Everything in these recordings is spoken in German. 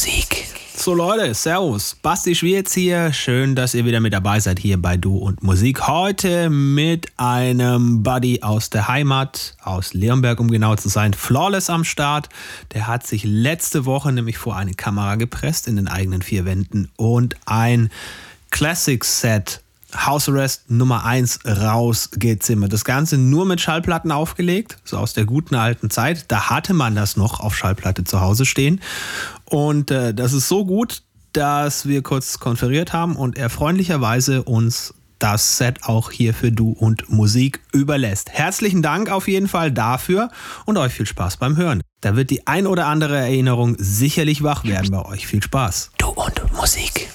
Musik. So Leute, Servus. Basti Schwierz hier. Schön, dass ihr wieder mit dabei seid hier bei Du und Musik. Heute mit einem Buddy aus der Heimat, aus Leonberg, um genau zu sein. Flawless am Start. Der hat sich letzte Woche nämlich vor eine Kamera gepresst in den eigenen vier Wänden und ein Classic Set House Arrest Nummer 1 rausgezimmert. Das Ganze nur mit Schallplatten aufgelegt, so aus der guten alten Zeit. Da hatte man das noch auf Schallplatte zu Hause stehen. Und äh, das ist so gut, dass wir kurz konferiert haben und er freundlicherweise uns das Set auch hier für Du und Musik überlässt. Herzlichen Dank auf jeden Fall dafür und euch viel Spaß beim Hören. Da wird die ein oder andere Erinnerung sicherlich wach werden bei euch. Viel Spaß. Du und Musik.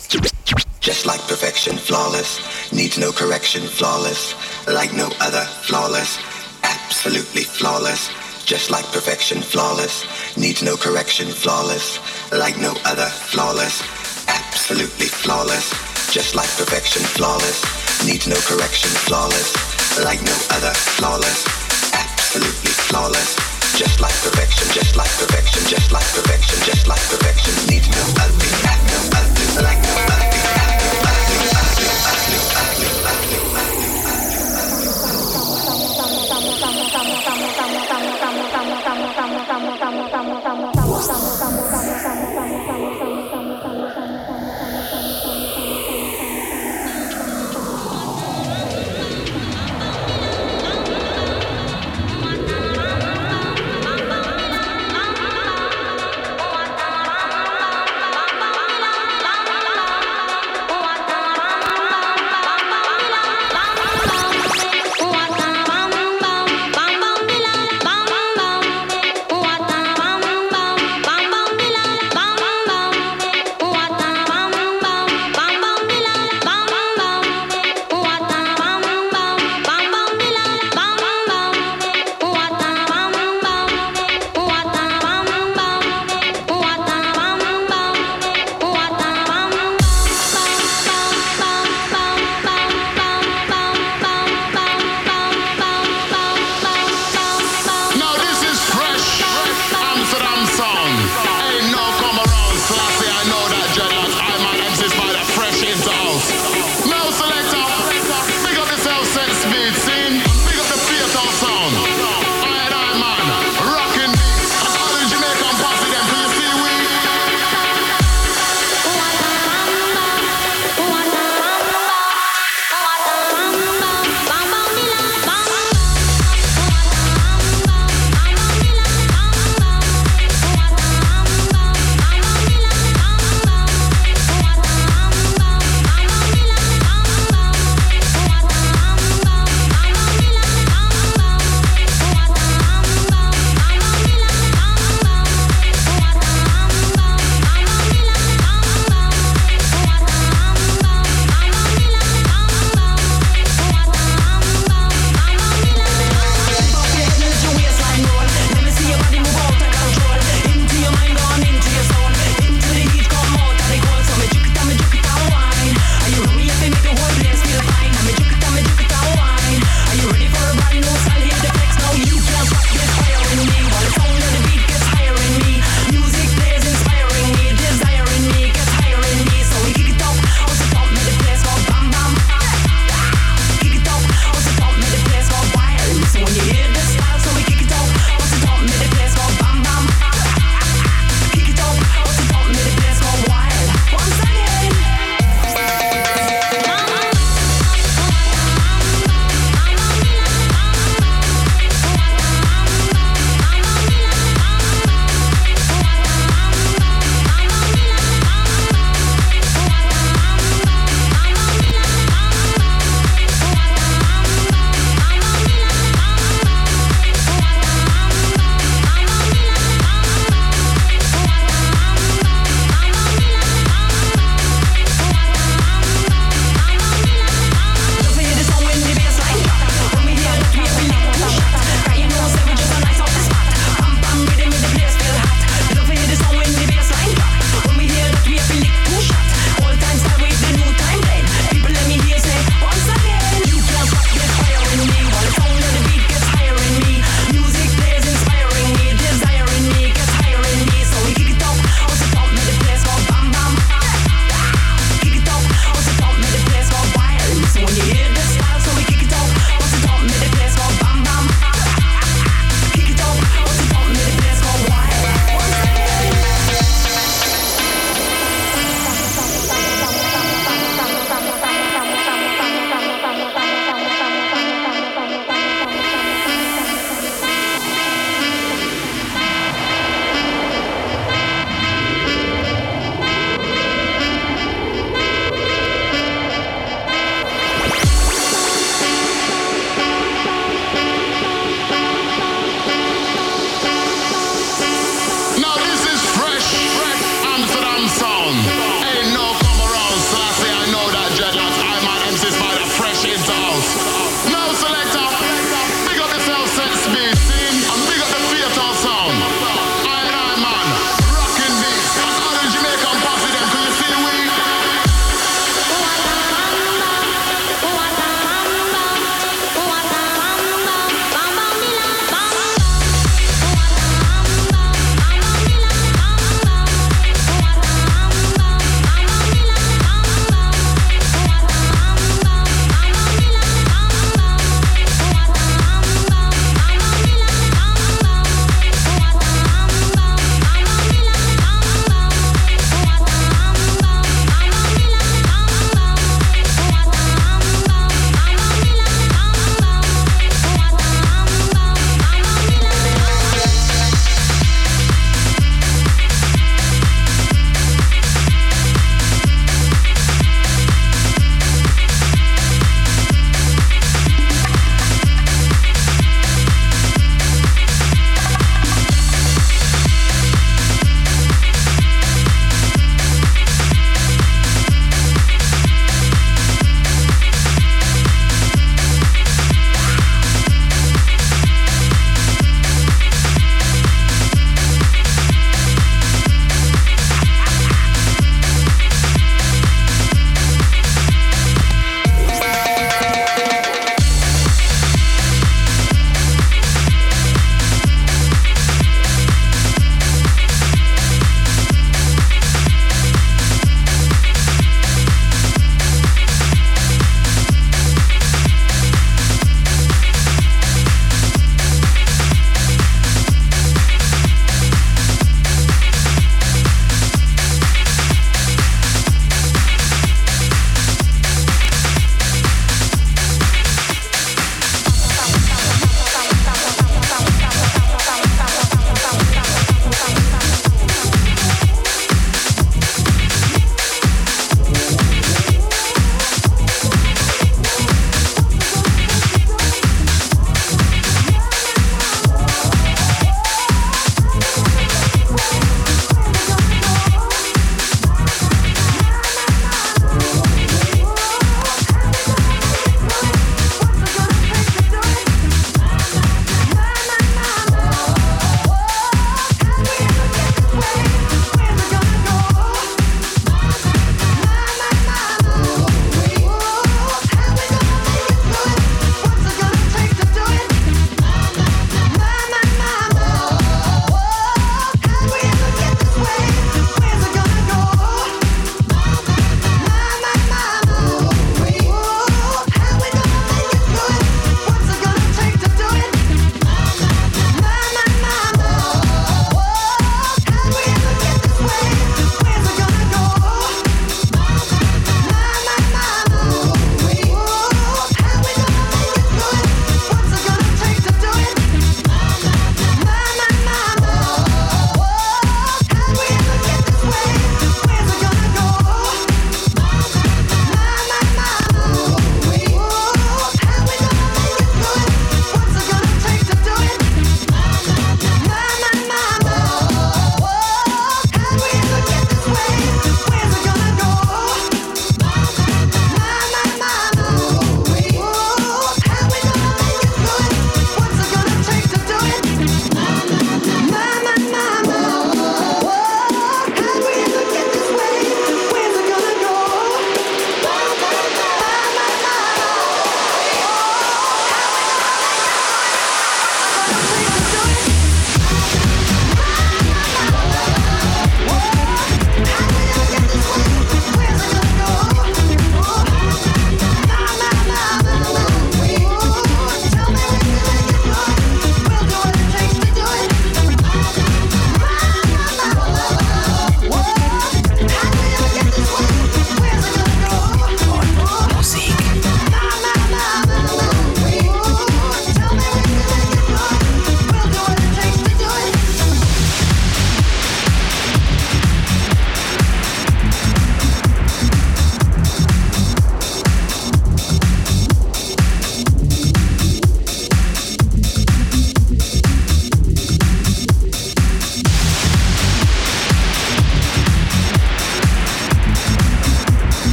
Just like perfection, flawless, needs no correction, flawless, like no other, flawless, absolutely flawless. Just like perfection, flawless, needs no correction, flawless, like no other, flawless, absolutely flawless. Just like perfection, flawless, needs no correction, flawless, like no other, flawless, absolutely flawless. Just like perfection, just like perfection, just like perfection, just like perfection, needs no ugly, no ugly, like no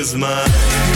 is mine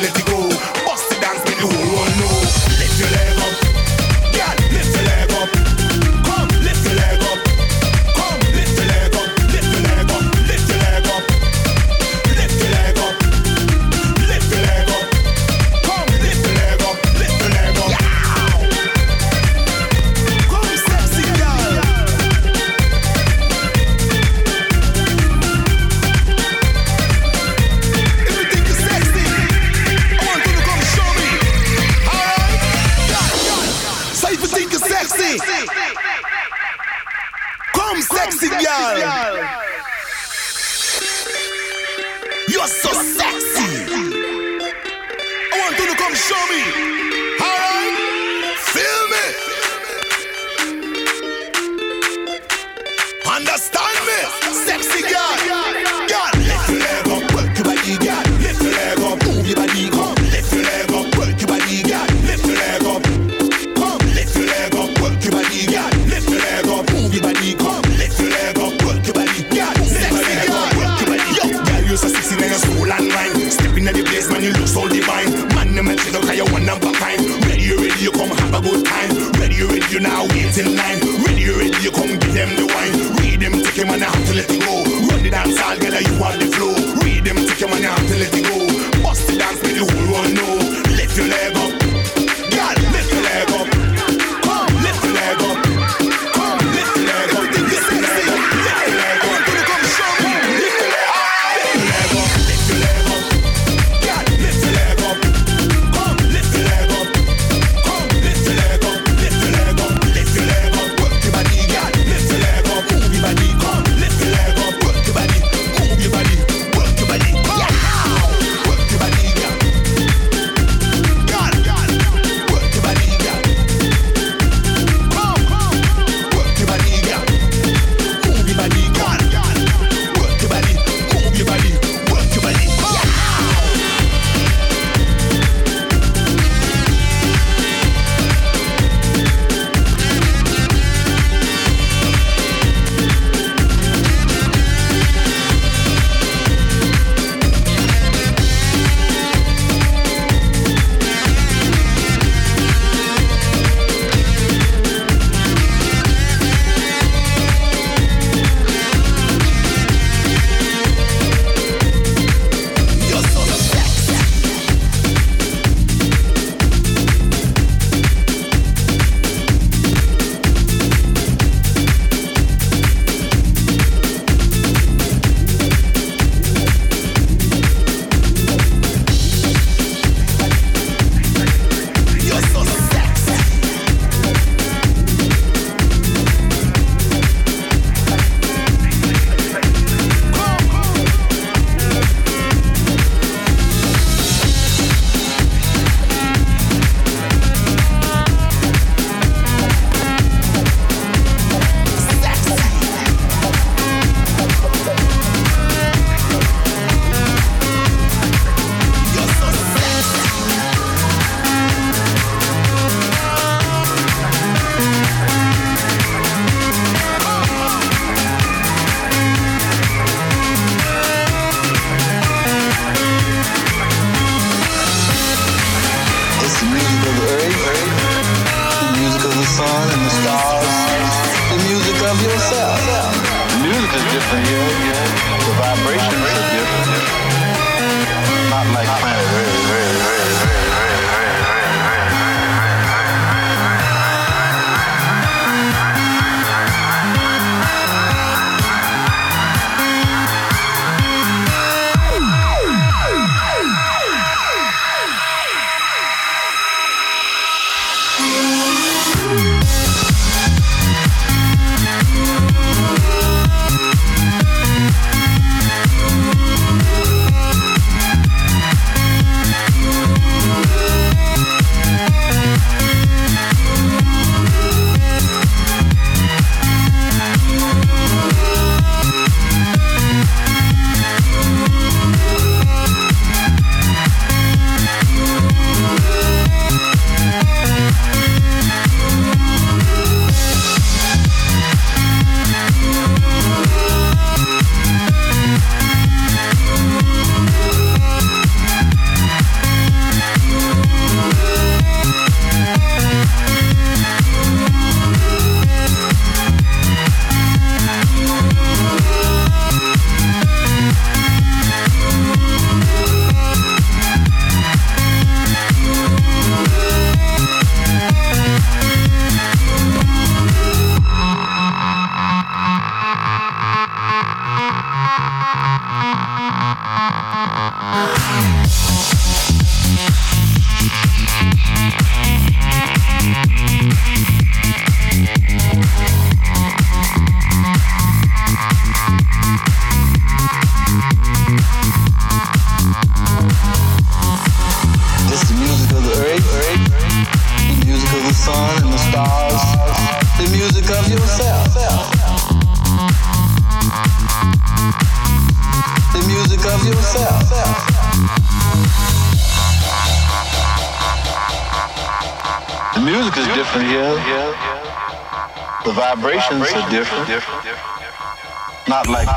le digo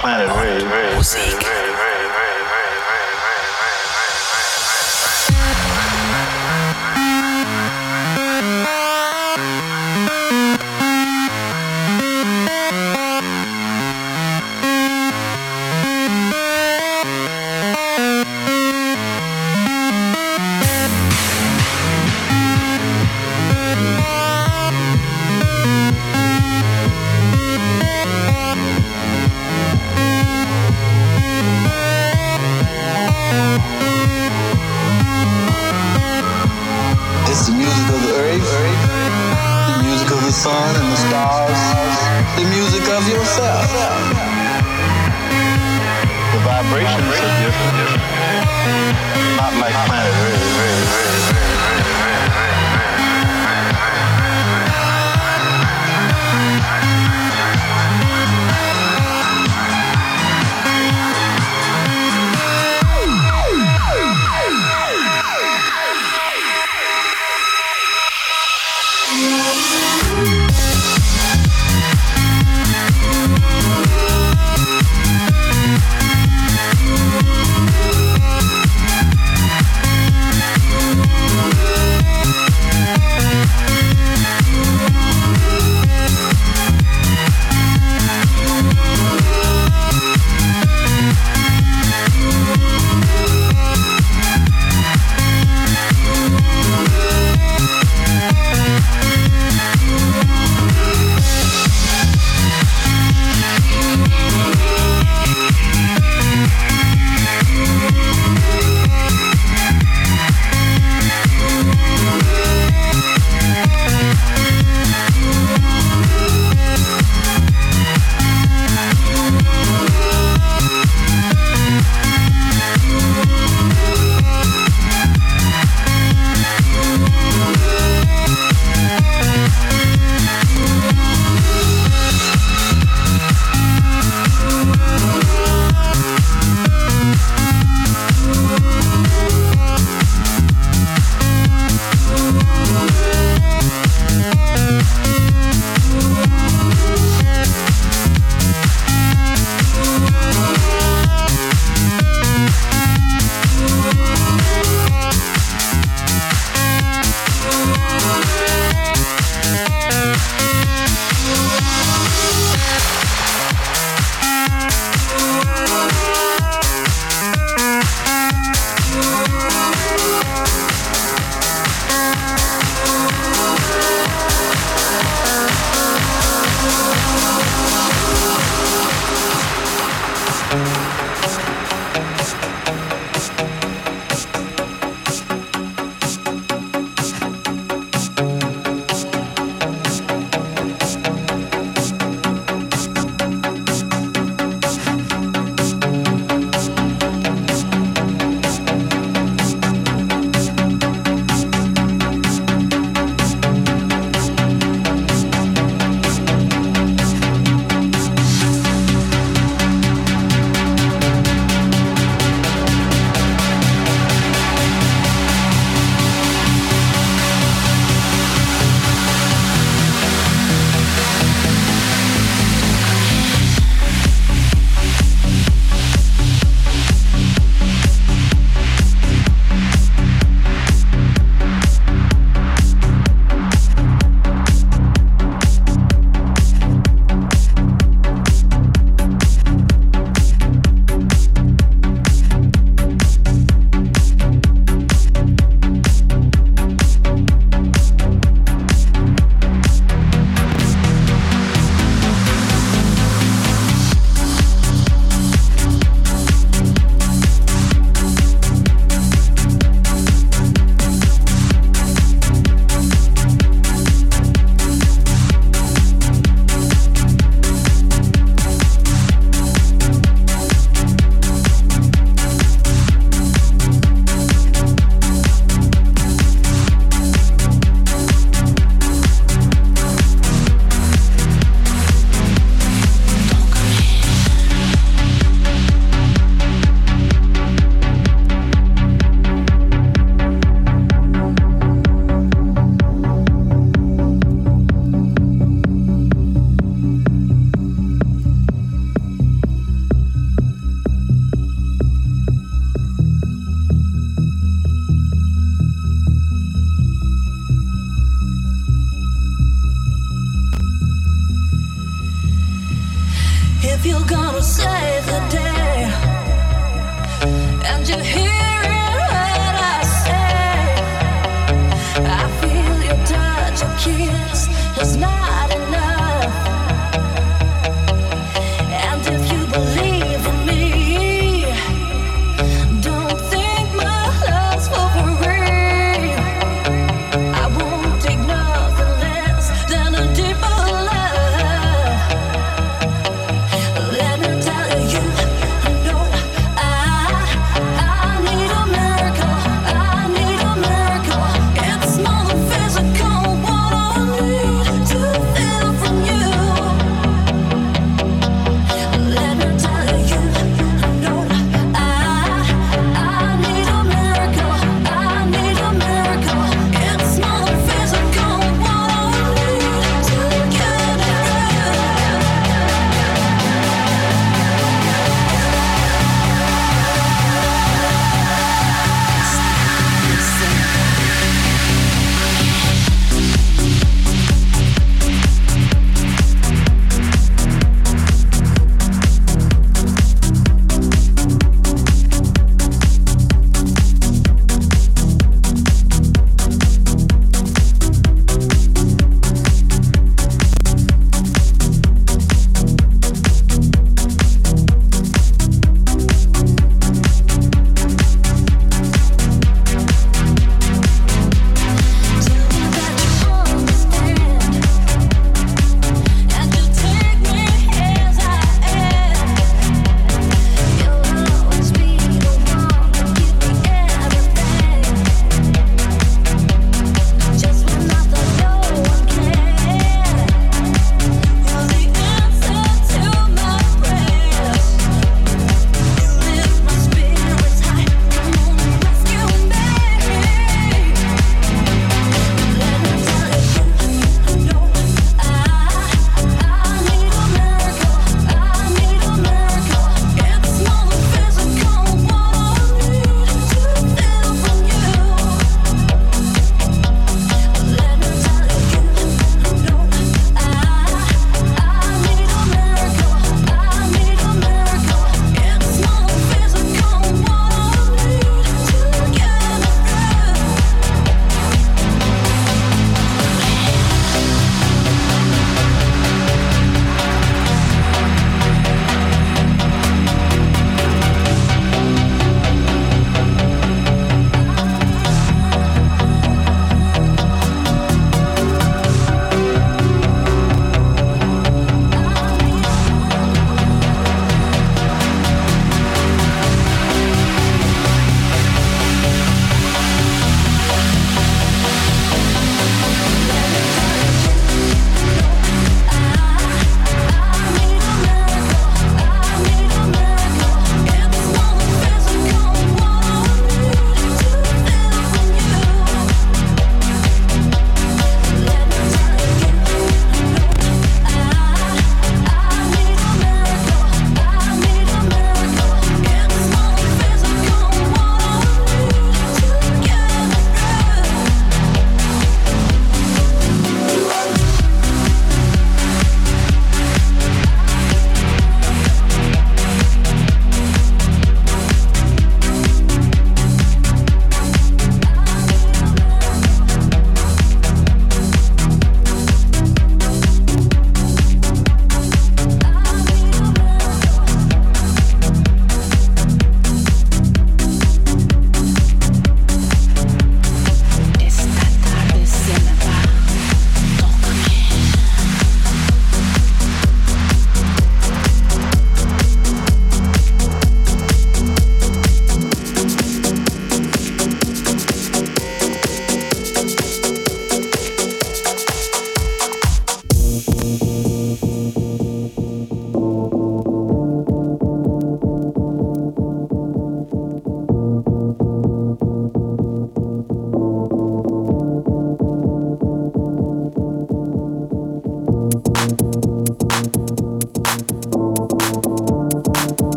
planet, oui, oui, oui, oui.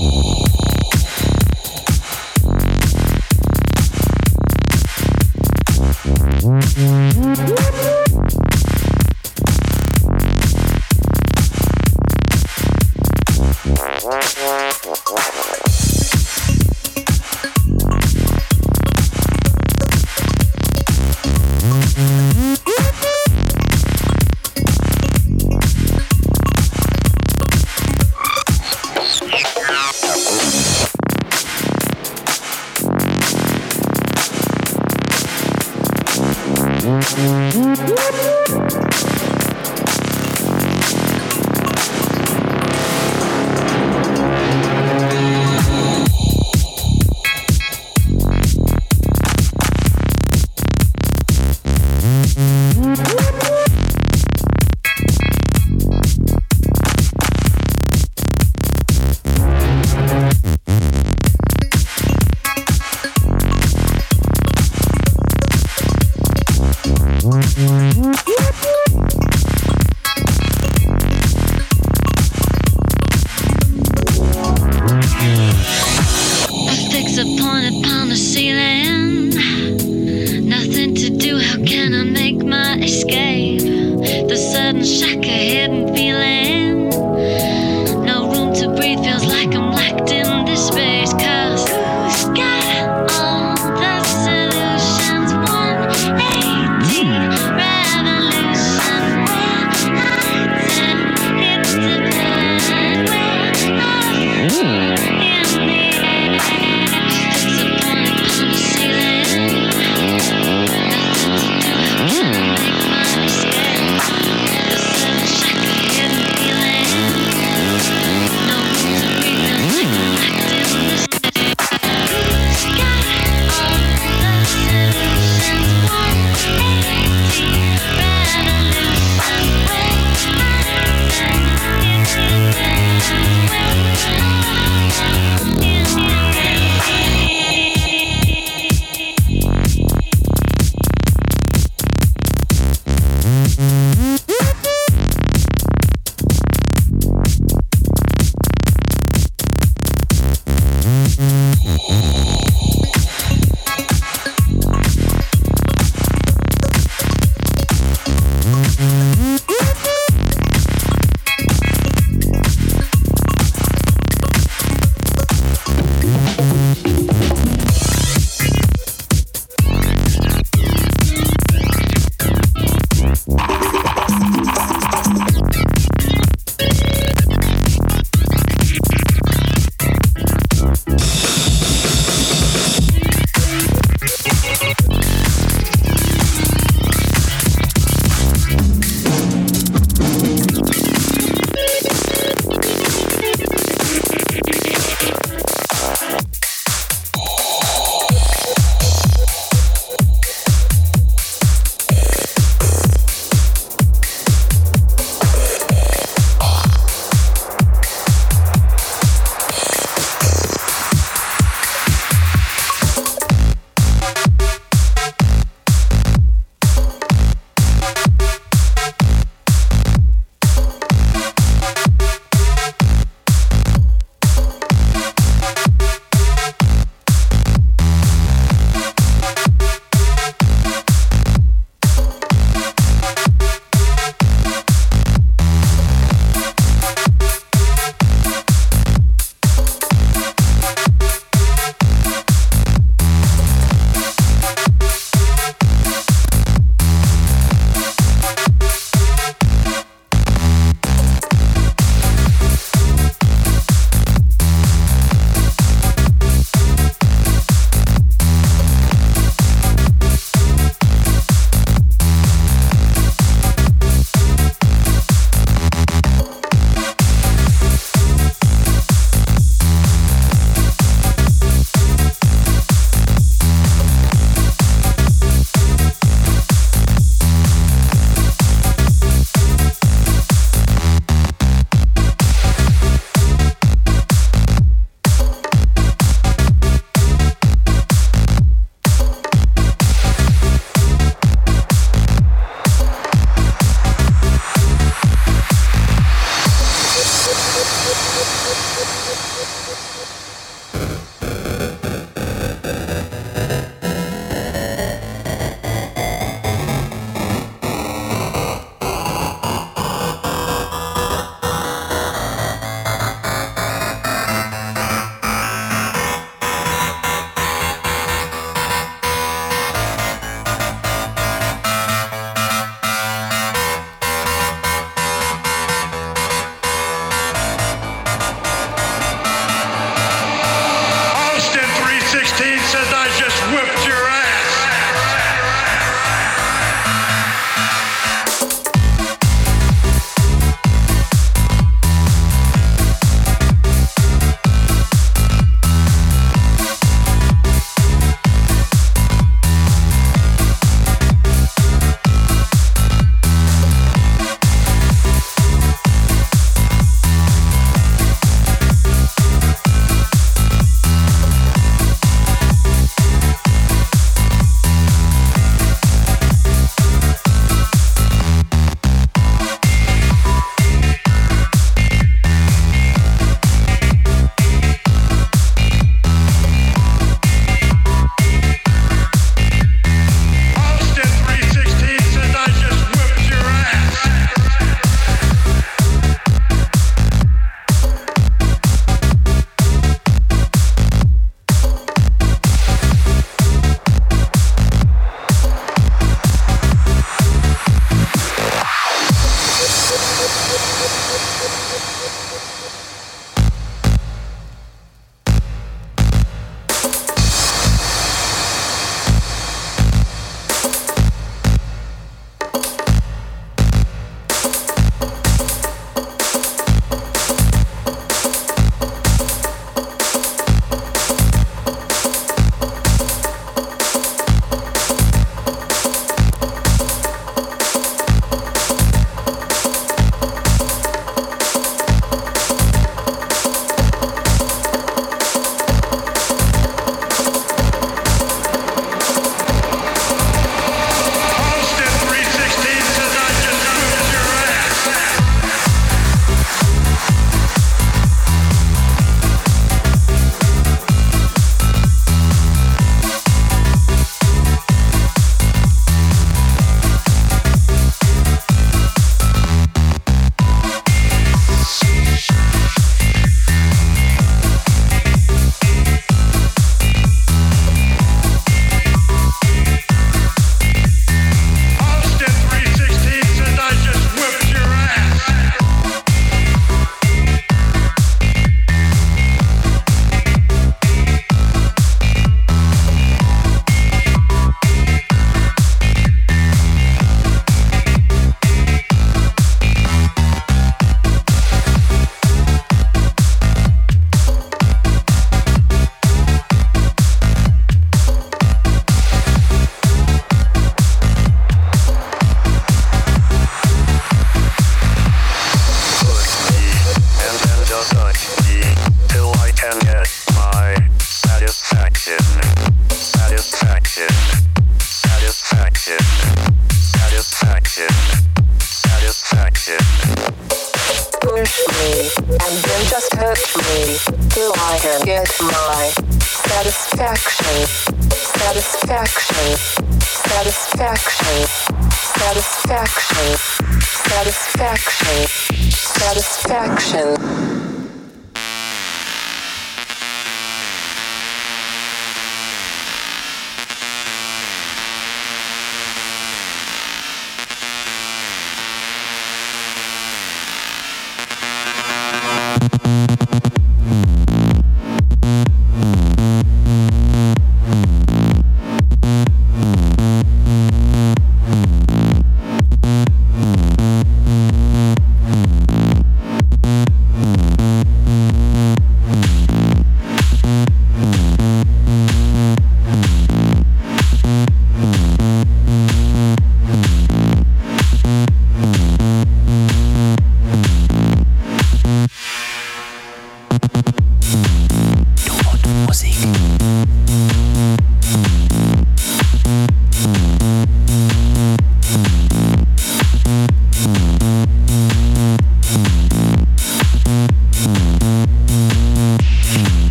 Oh.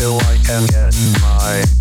Till I can get my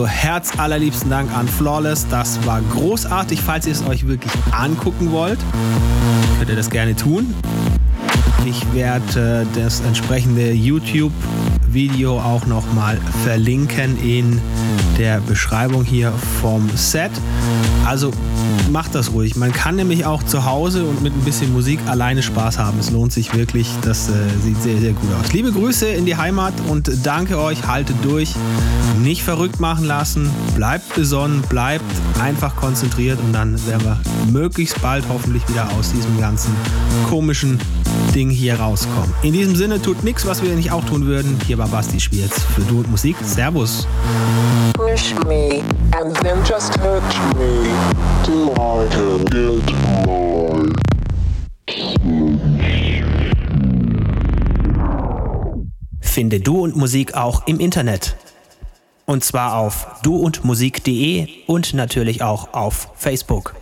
Also herz allerliebsten Dank an Flawless. Das war großartig. Falls ihr es euch wirklich angucken wollt, könnt ihr das gerne tun. Ich werde äh, das entsprechende YouTube-Video auch nochmal verlinken in der Beschreibung hier vom Set. Also macht das ruhig. Man kann nämlich auch zu Hause und mit ein bisschen Musik alleine Spaß haben. Es lohnt sich wirklich. Das äh, sieht sehr, sehr gut aus. Liebe Grüße in die Heimat und danke euch. Haltet durch. Nicht verrückt machen lassen. Bleibt besonnen. Bleibt einfach konzentriert und dann werden wir möglichst bald hoffentlich wieder aus diesem ganzen komischen Ding hier rauskommen. In diesem Sinne tut nichts, was wir nicht auch tun würden. Hier war Basti Schwierz für Du und Musik. Servus. Push me, and then just hurt me, till I can get my Finde Du und Musik auch im Internet. Und zwar auf duundmusik.de und natürlich auch auf Facebook.